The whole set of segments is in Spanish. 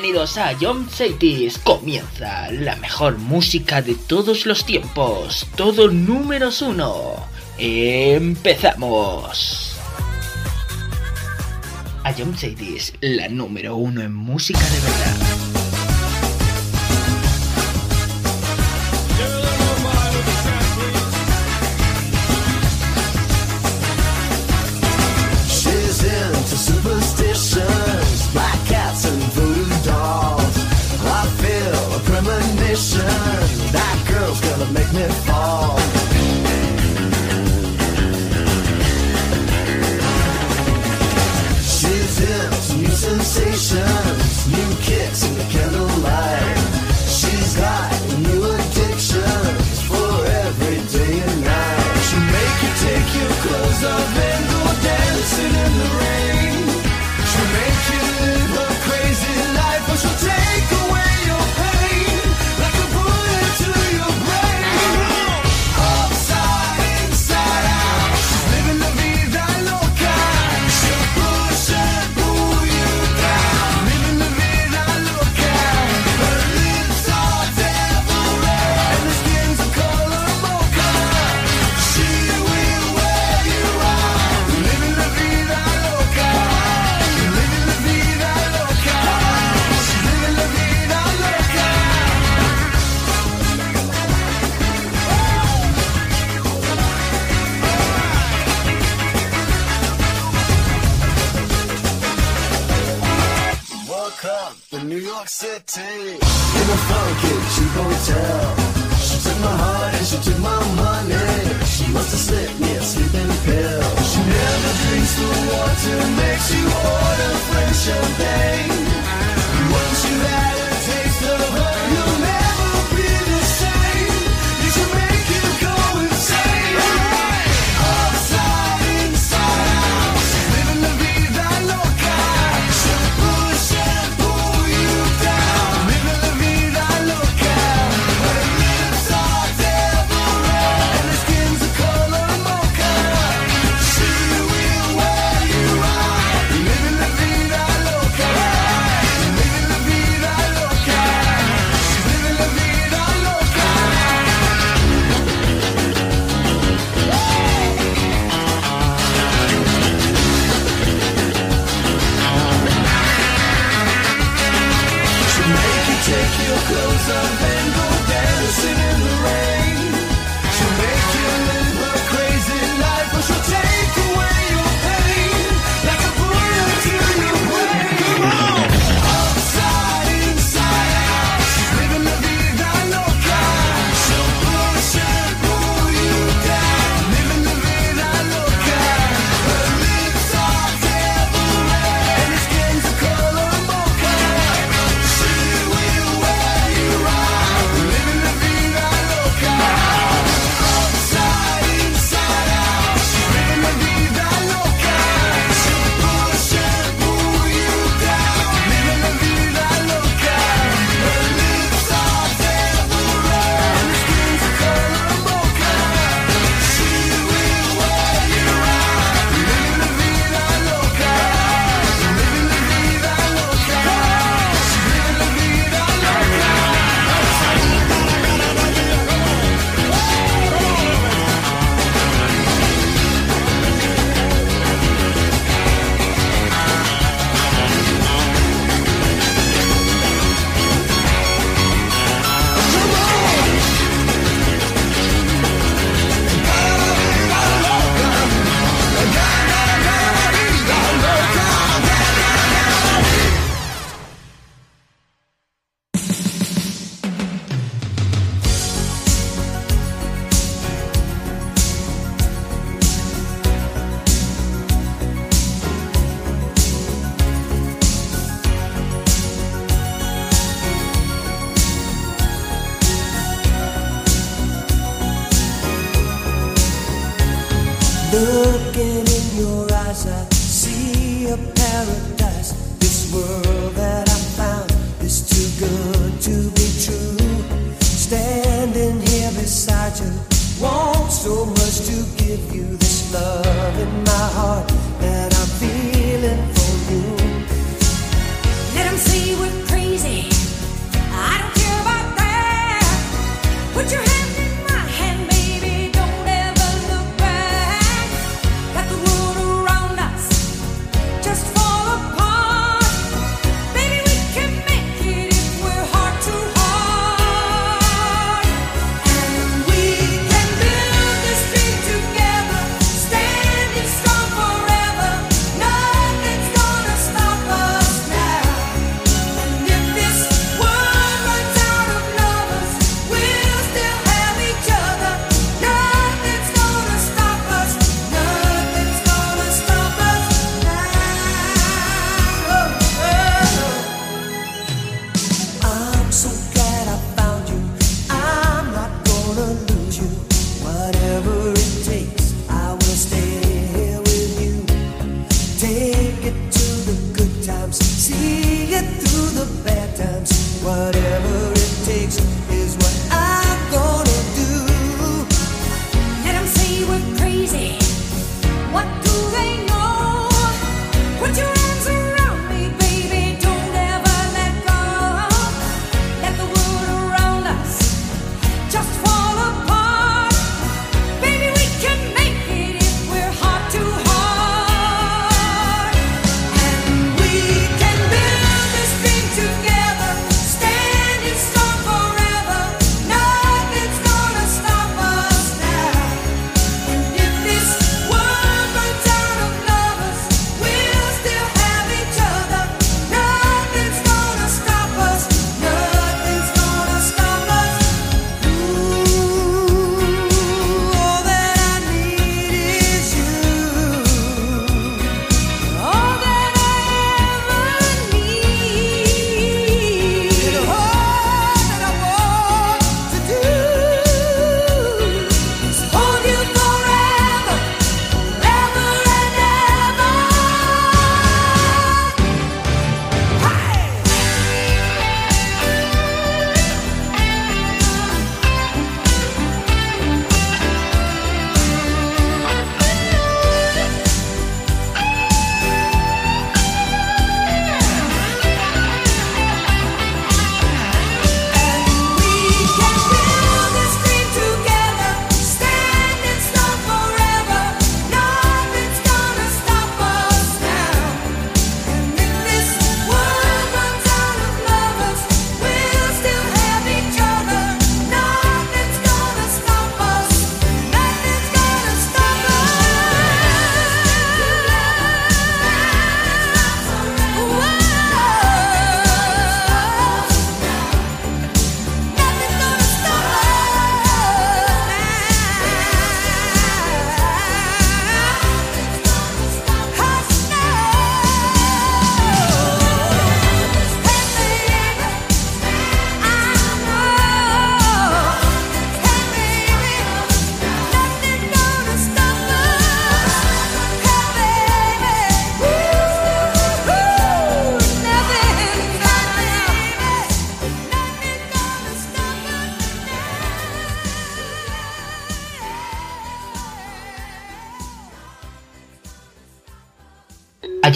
Bienvenidos a John Cities. Comienza la mejor música de todos los tiempos. Todo números uno. Empezamos. A John Cities, la número uno en música de verdad.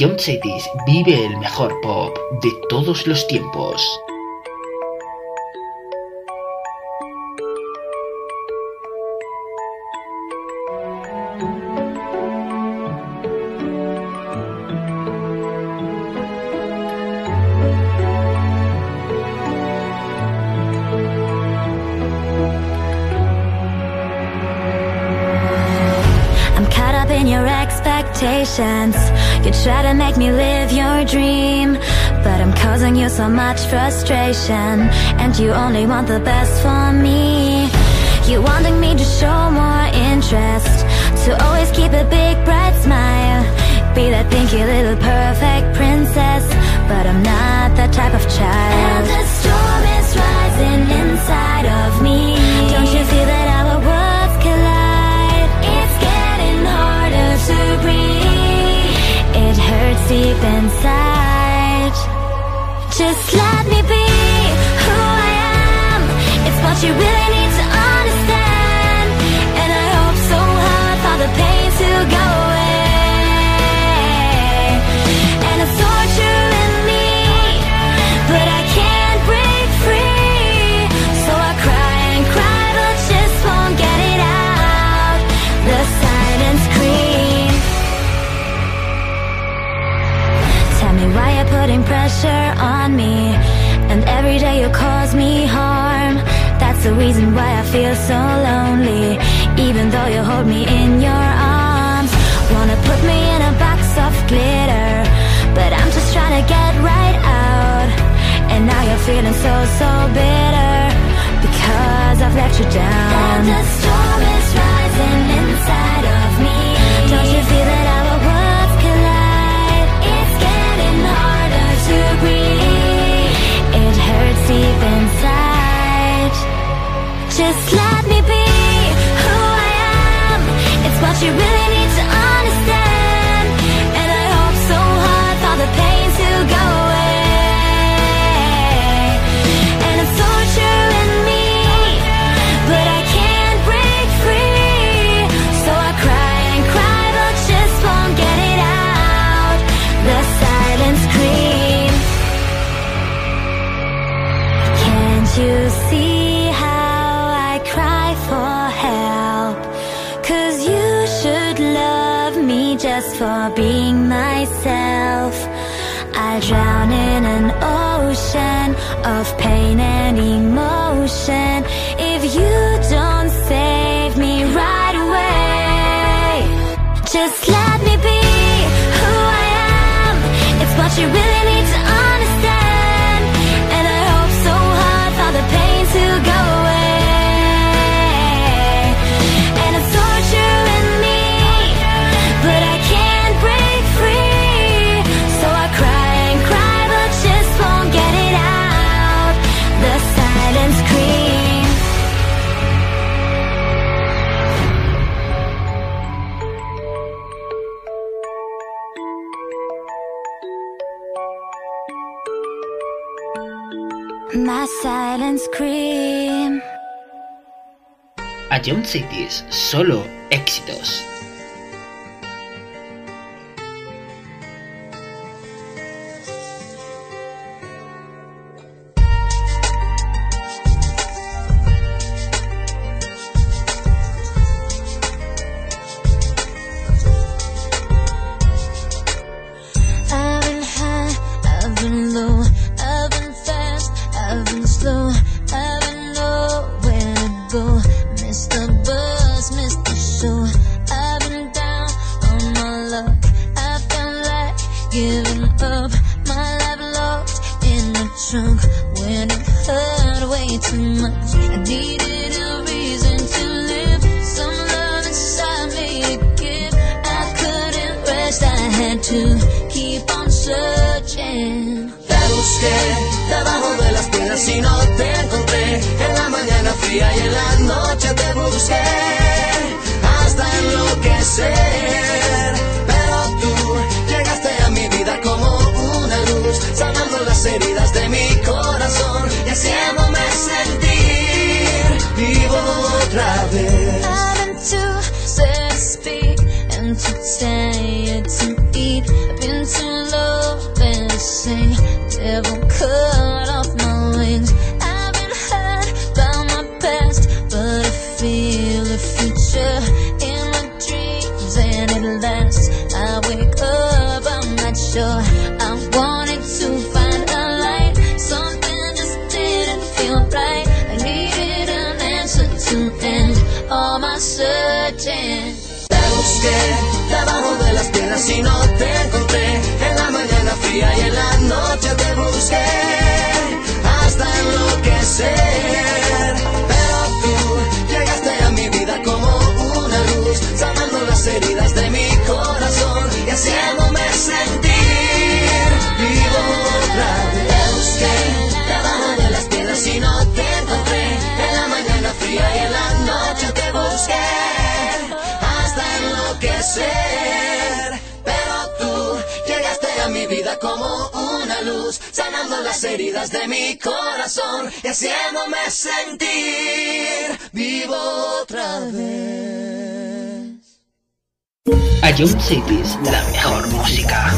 John Cities vive el mejor pop de todos los tiempos. You try to make me live your dream But I'm causing you so much frustration And you only want the best for me. You wanting me to show more interest To always keep a big bright smile Be that pinky little perfect princess But I'm not that type of child. And the storm is rising inside of me. Don't you feel that deep inside. Just let me be who I am. It's what you really need to putting pressure on me. And every day you cause me harm. That's the reason why I feel so lonely. Even though you hold me in your arms. Wanna put me in a box of glitter. But I'm just trying to get right out. And now you're feeling so, so really being myself. I drown in an ocean of pain and emotion. If you don't save me right away Just let me be who I am. It's what you really Young Cities, solo éxitos. noche te busqué hasta enloquecer. Pero tú llegaste a mi vida como una luz, sanando las heridas de mi corazón y haciéndome sentir vivo otra vez. Te busqué cada una de las piedras y no te encontré. En la mañana fría y en la noche te busqué hasta enloquecer. como una luz, sanando las heridas de mi corazón y haciéndome sentir vivo otra vez. A Young Cities, la mejor música.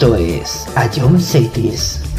Esto es John Cities.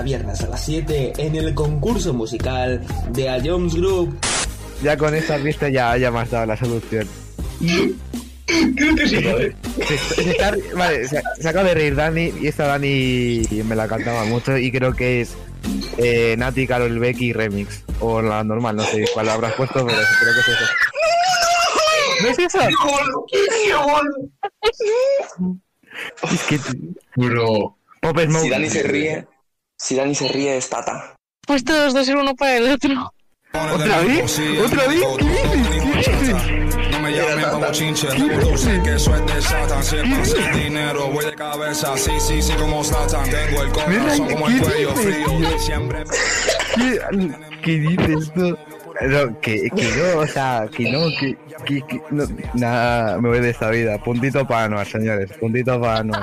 Cada viernes a las 7 en el concurso musical de A Jones Group. Ya con esta vista ya, ya me has dado la solución. Creo que sí, ¿vale? vale, se, acaba de reír Dani y esta Dani me la cantaba mucho y creo que es eh, Nati, Carol Becky Remix. O la normal, no sé cuál habrás puesto, pero creo que es eso. ¿No es eso? Es que... Bro. Si Dani se ríe, si Dani se ríe es Tata. puesto los dos el uno para el otro. ¿Otra vez? ¿Otra vez? ¿Qué dices? ¿Qué dices? No me llamen como chinche, sé que es de Satan. Si es sin dinero, voy de cabeza. Sí, sí, sí, como Satan. Tengo el corazón como el cuello frío. Siempre. ¿Qué, qué dices tú? No, que, que no, o sea, que no, que, que, que no, nada, me voy de esta vida. Puntito para Anuar, señores, puntito para Anuar.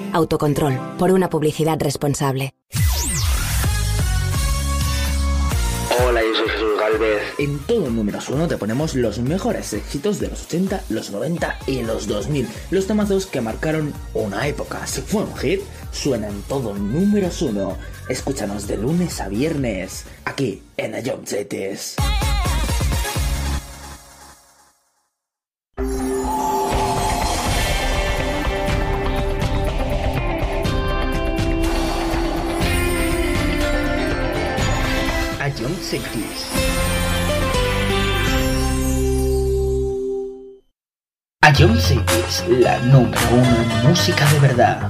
Autocontrol, por una publicidad responsable. Hola, yo soy Jesús Galvez. En todo números uno te ponemos los mejores éxitos de los 80, los 90 y los 2000. Los temazos que marcaron una época. Si fue un hit, suena en todo números uno. Escúchanos de lunes a viernes, aquí en Ayom Cities. Cities. Ion Cities, la número uno en música de verdad.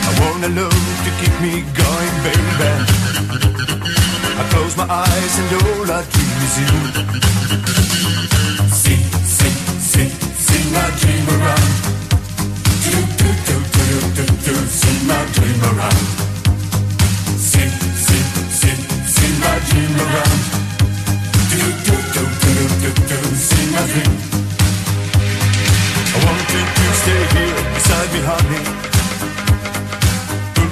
I want a love to keep me going, baby. I close my eyes and all I dream is you. Sing, sing, sing, sing my dream around. Do, do, do, do, do, do, sing my dream around. Sing, sing, sing, sing my dream around. Do, do, do, do, do, do, sing my dream. I to stay here beside me, honey.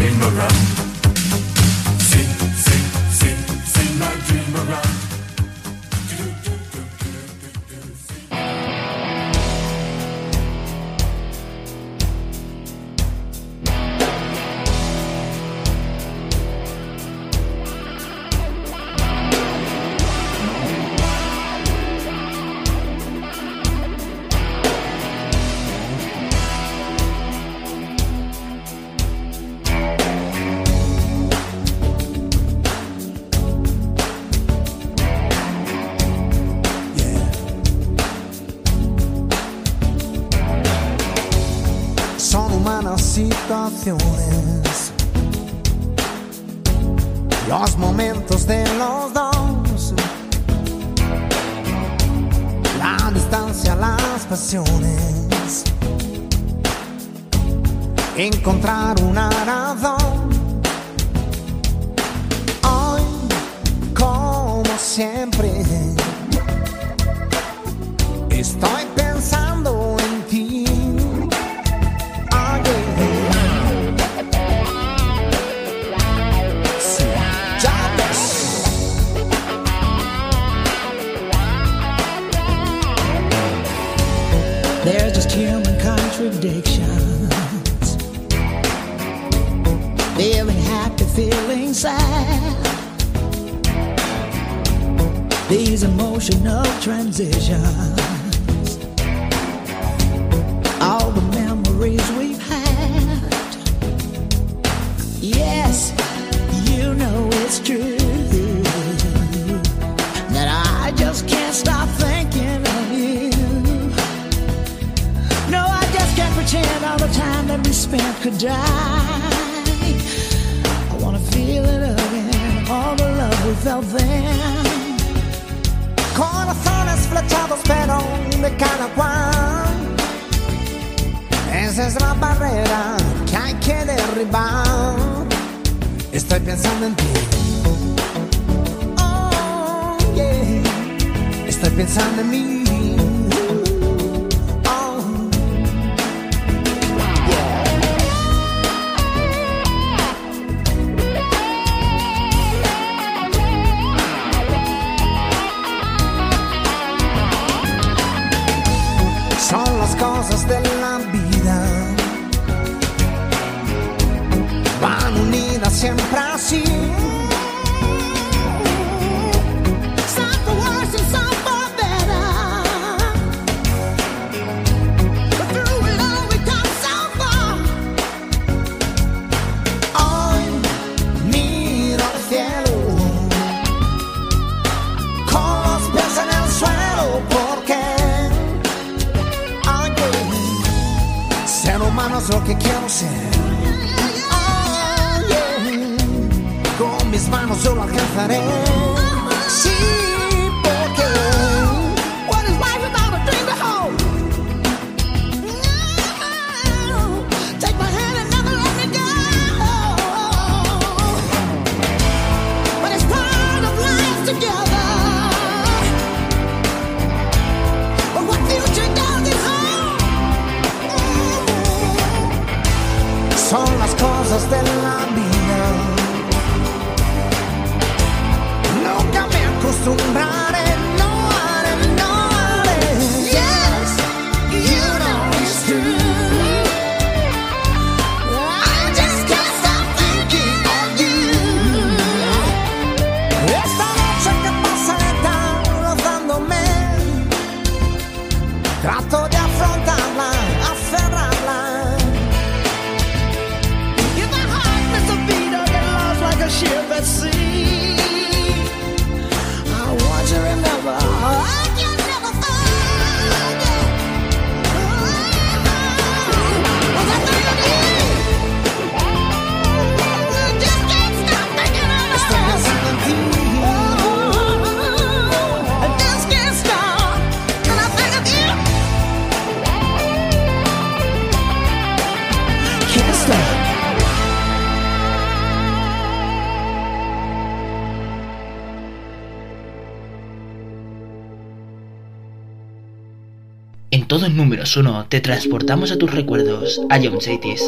dream around. Encontrar una cosas de los te transportamos a tus recuerdos, a John Chaitis.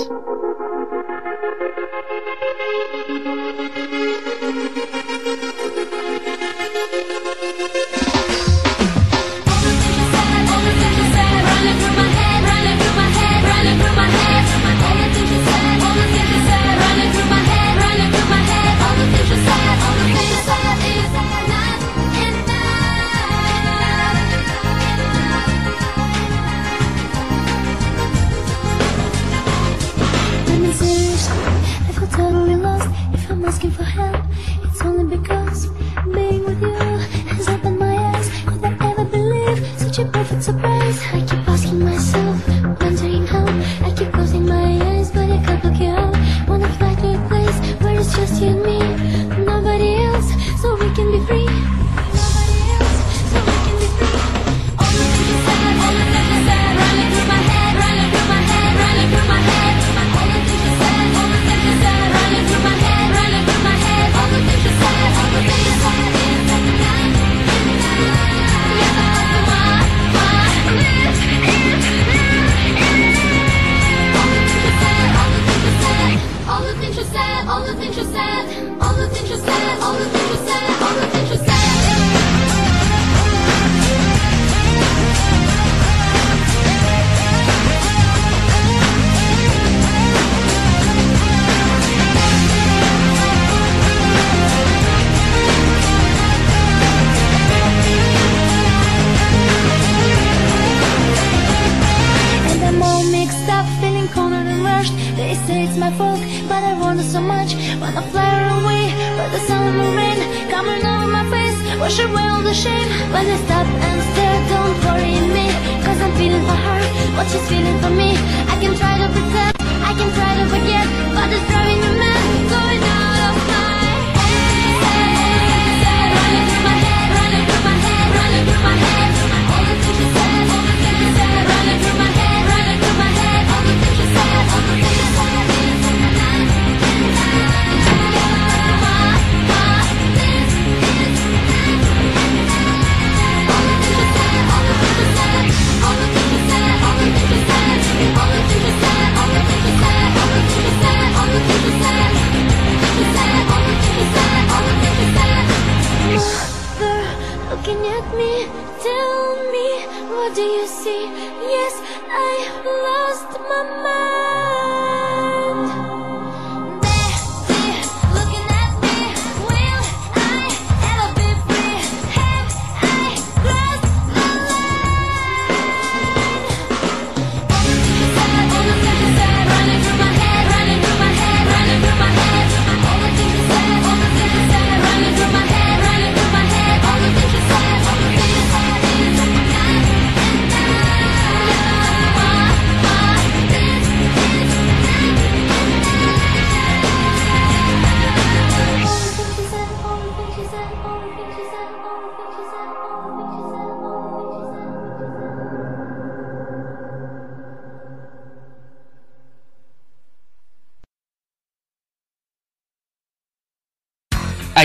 feeling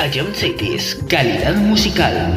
A John Cities, calidad musical.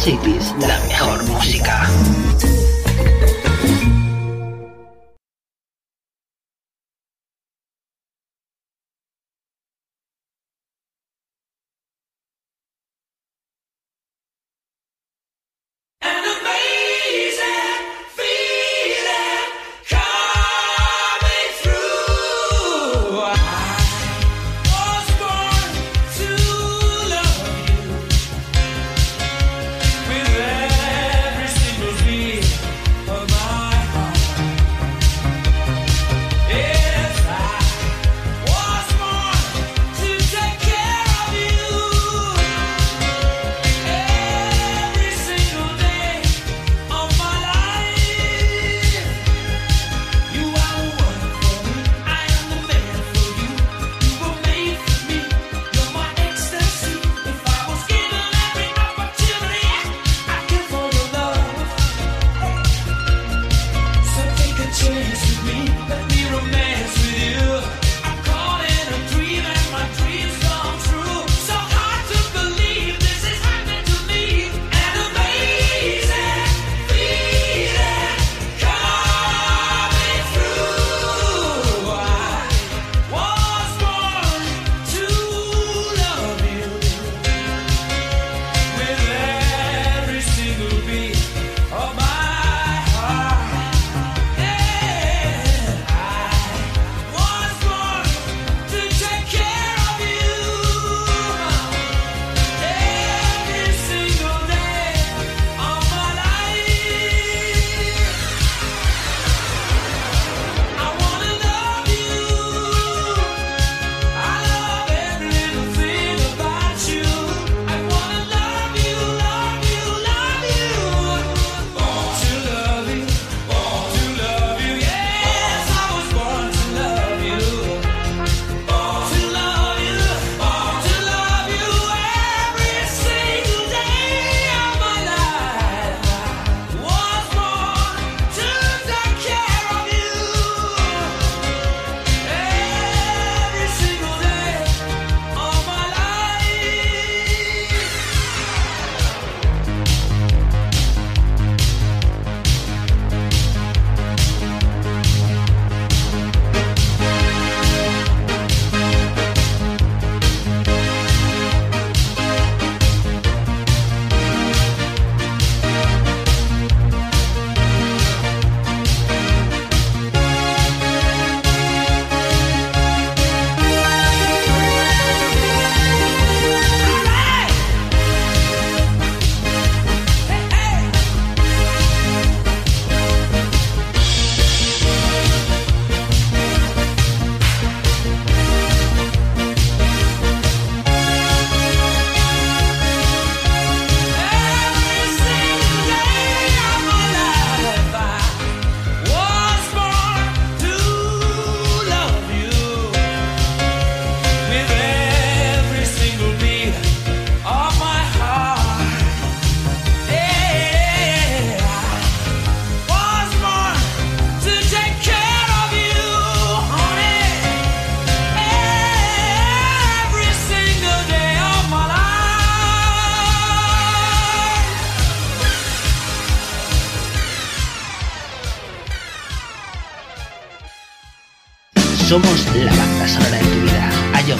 Cities, la mejor música. Somos la banda sonora de tu vida. A John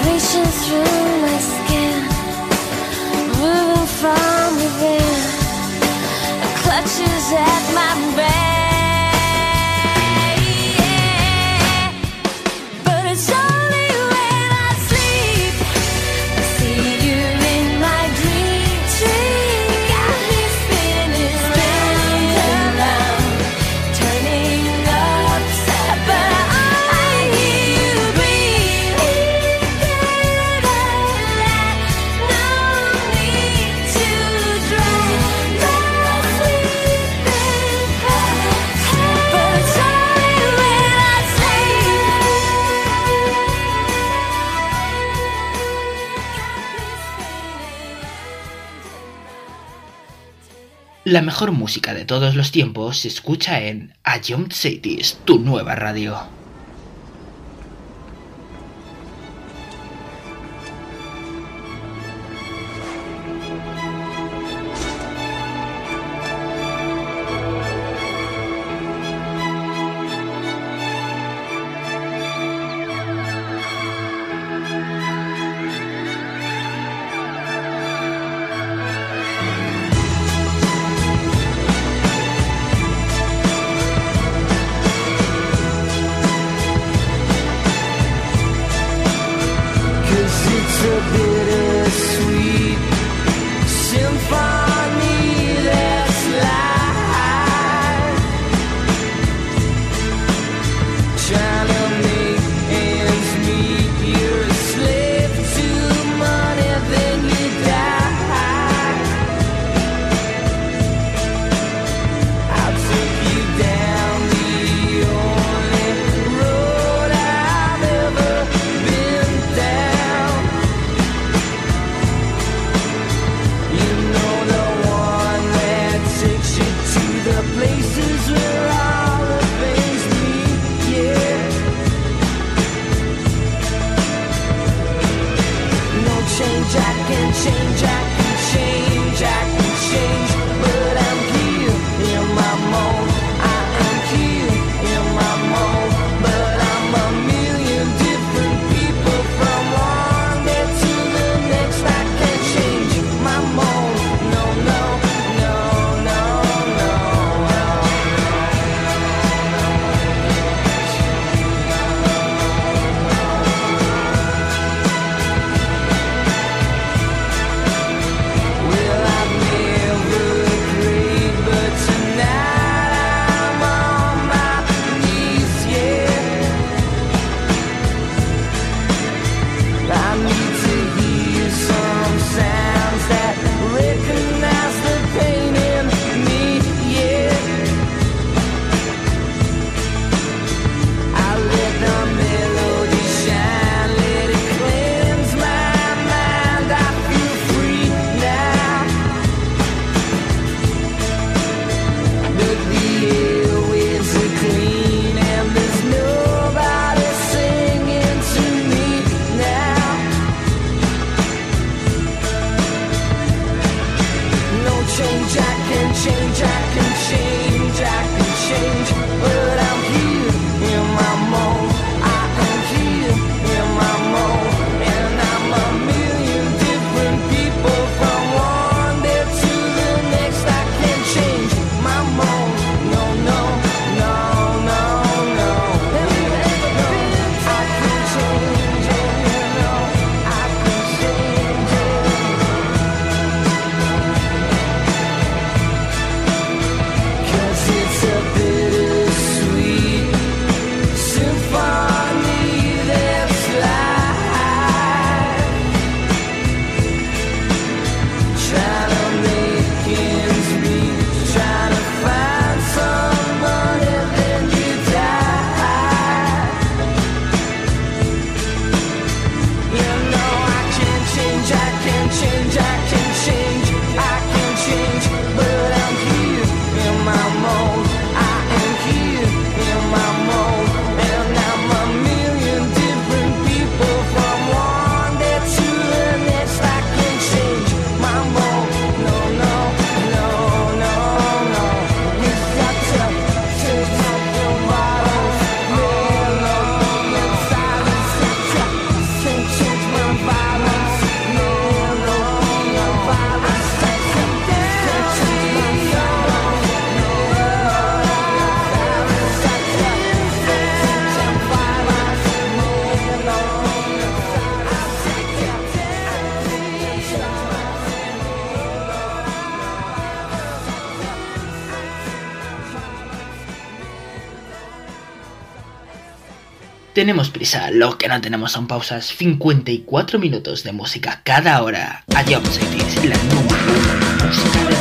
reaching through my skin. La mejor música de todos los tiempos se escucha en Ayom Cities, tu nueva radio. tenemos prisa, lo que no tenemos son pausas. 54 minutos de música cada hora. Adiós, Cities, la número musical.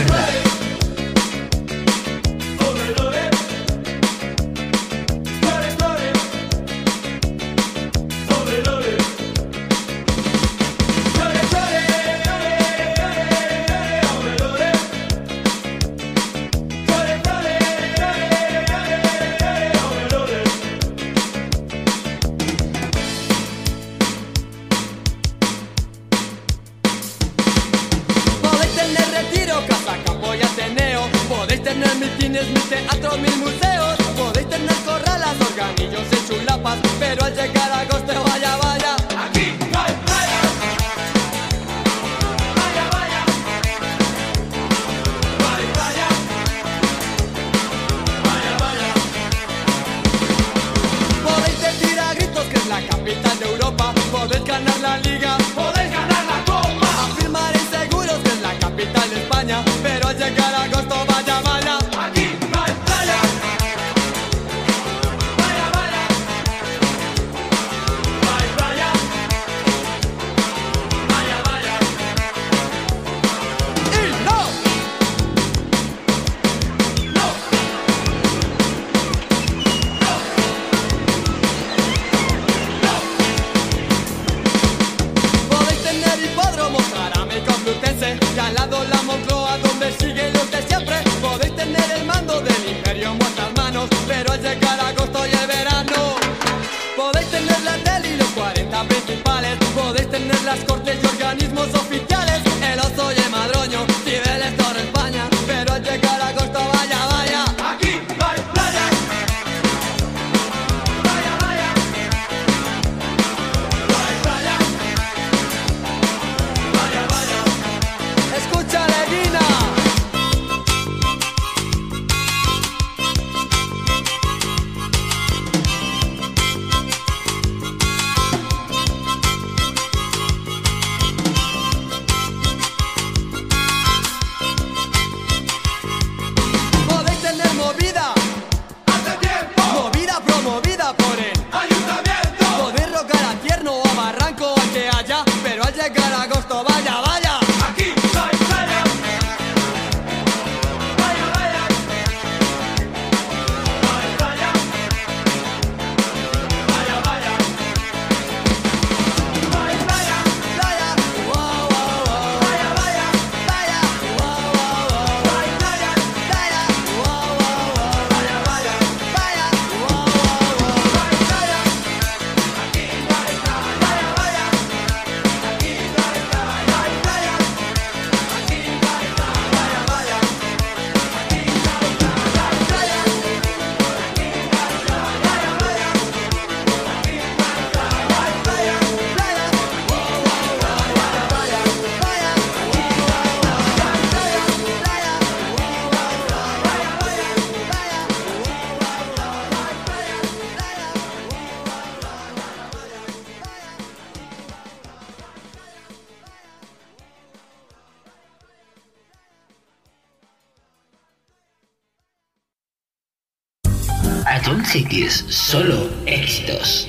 gratis, solo éxitos.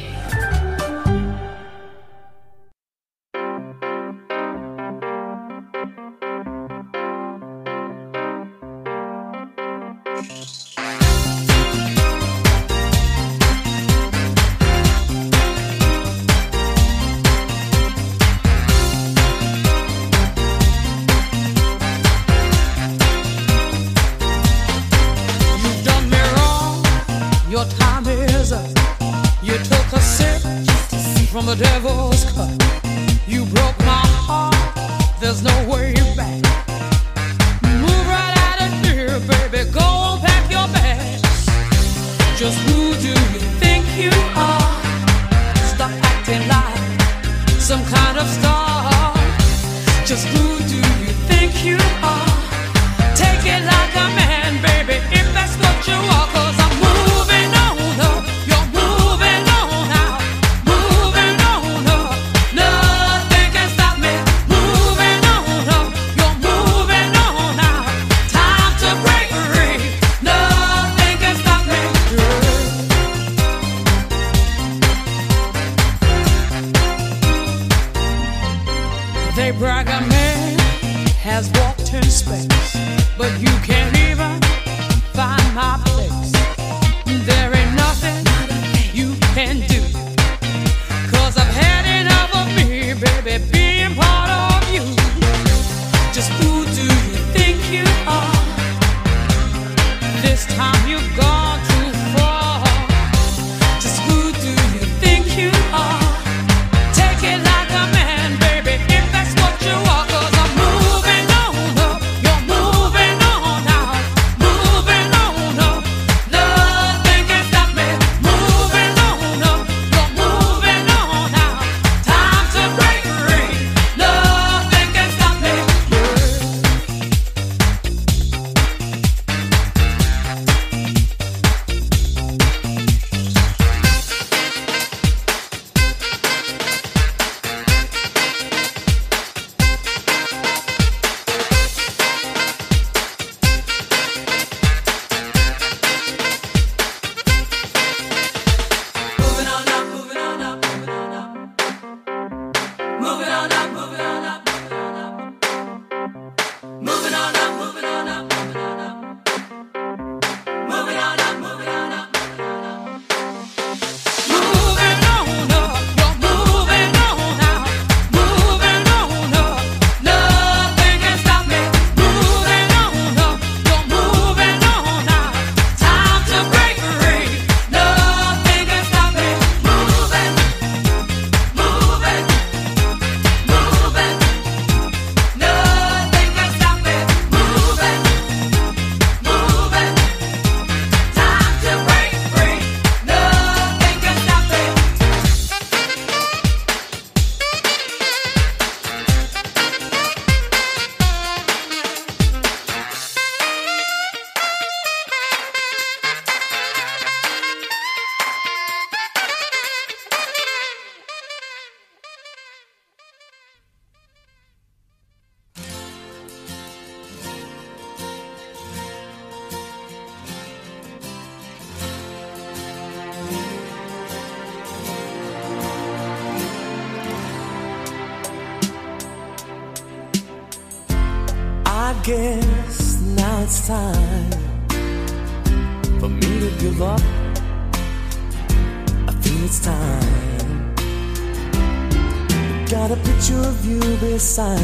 side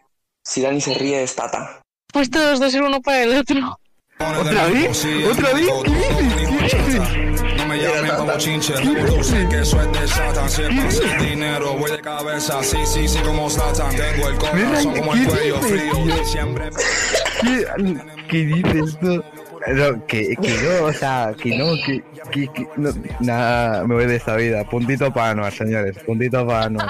si Dani se ríe es Tata. Pues todos dos ser uno para el otro. ¿Otra vez? ¿Otra vez? ¿Qué dices? ¿Qué dices? No me llamen como chinche, tú sé que eso es de Satan. Si es para hacer dinero, voy de cabeza, sí, sí, sí, como Satan. Tengo el corazón como el cuello frío, siempre. ¿Qué, qué dices tú? No, que, que no, o sea, que no, que, que, que no, nada, me voy de esta vida. Puntito para Anuar, señores, puntito para Anuar.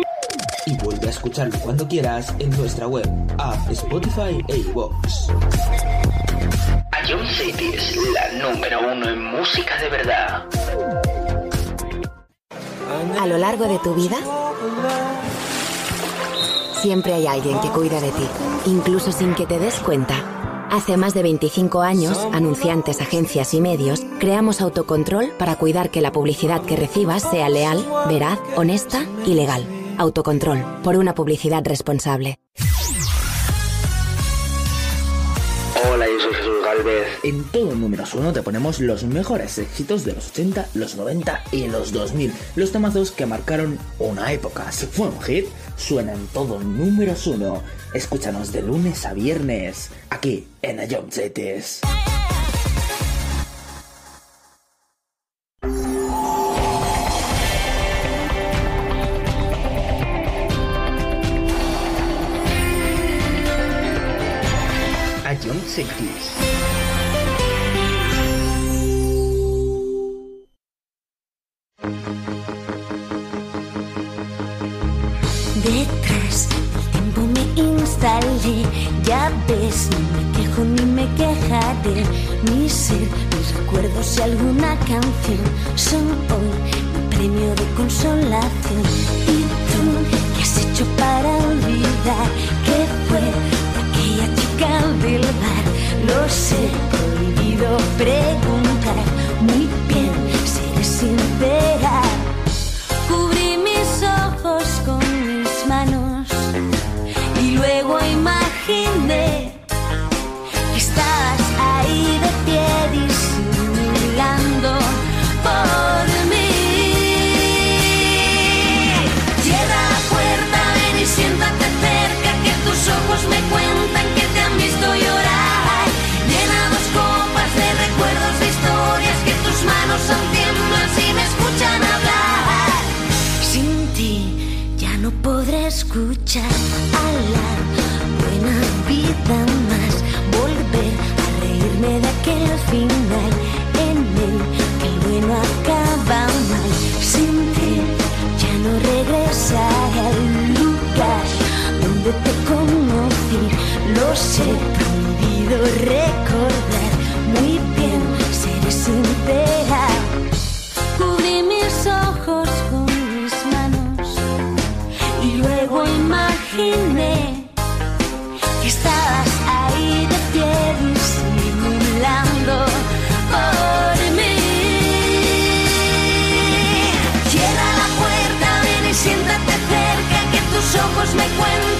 Escucharlo cuando quieras en nuestra web, app, Spotify e iVoox. Ion City es la número uno en música de verdad. A lo largo de tu vida, siempre hay alguien que cuida de ti, incluso sin que te des cuenta. Hace más de 25 años, anunciantes, agencias y medios, creamos autocontrol para cuidar que la publicidad que recibas sea leal, veraz, honesta y legal. Autocontrol, por una publicidad responsable. Hola, yo soy Jesús Galvez. En todo números uno te ponemos los mejores éxitos de los 80, los 90 y los 2000. Los temazos que marcaron una época. Si fue un hit, suena en todo números uno. Escúchanos de lunes a viernes, aquí en Ayom Detrás del tiempo me instalé, ya ves, no me quejo ni me quejaré. Mi ser, mis recuerdos y alguna canción son hoy mi premio de consolación. ¿Y tú qué has hecho para olvidar que fue aquella chica del bar? Lo sé, prohibido preguntar. Muy bien, seré sincera. Cubrí mis ojos con mis manos y luego imaginé final en el que el bueno acaba mal. Sin ti ya no regresaré al lugar donde te conocí. Lo sé, prohibido. make when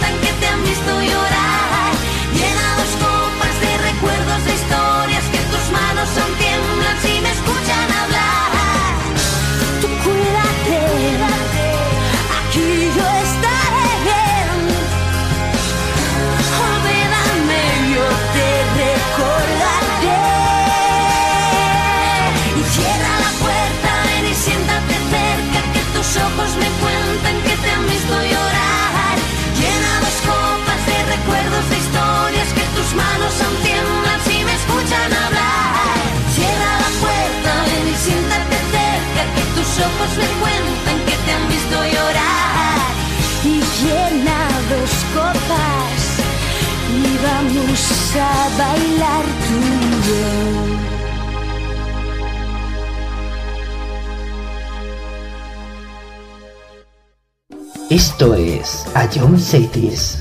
ojos me cuentan que te han visto llorar y llena dos copas y vamos a bailar tú y yo. Esto es A John Cities.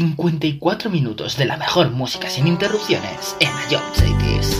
54 minutos de la mejor música sin interrupciones en Ion Cities.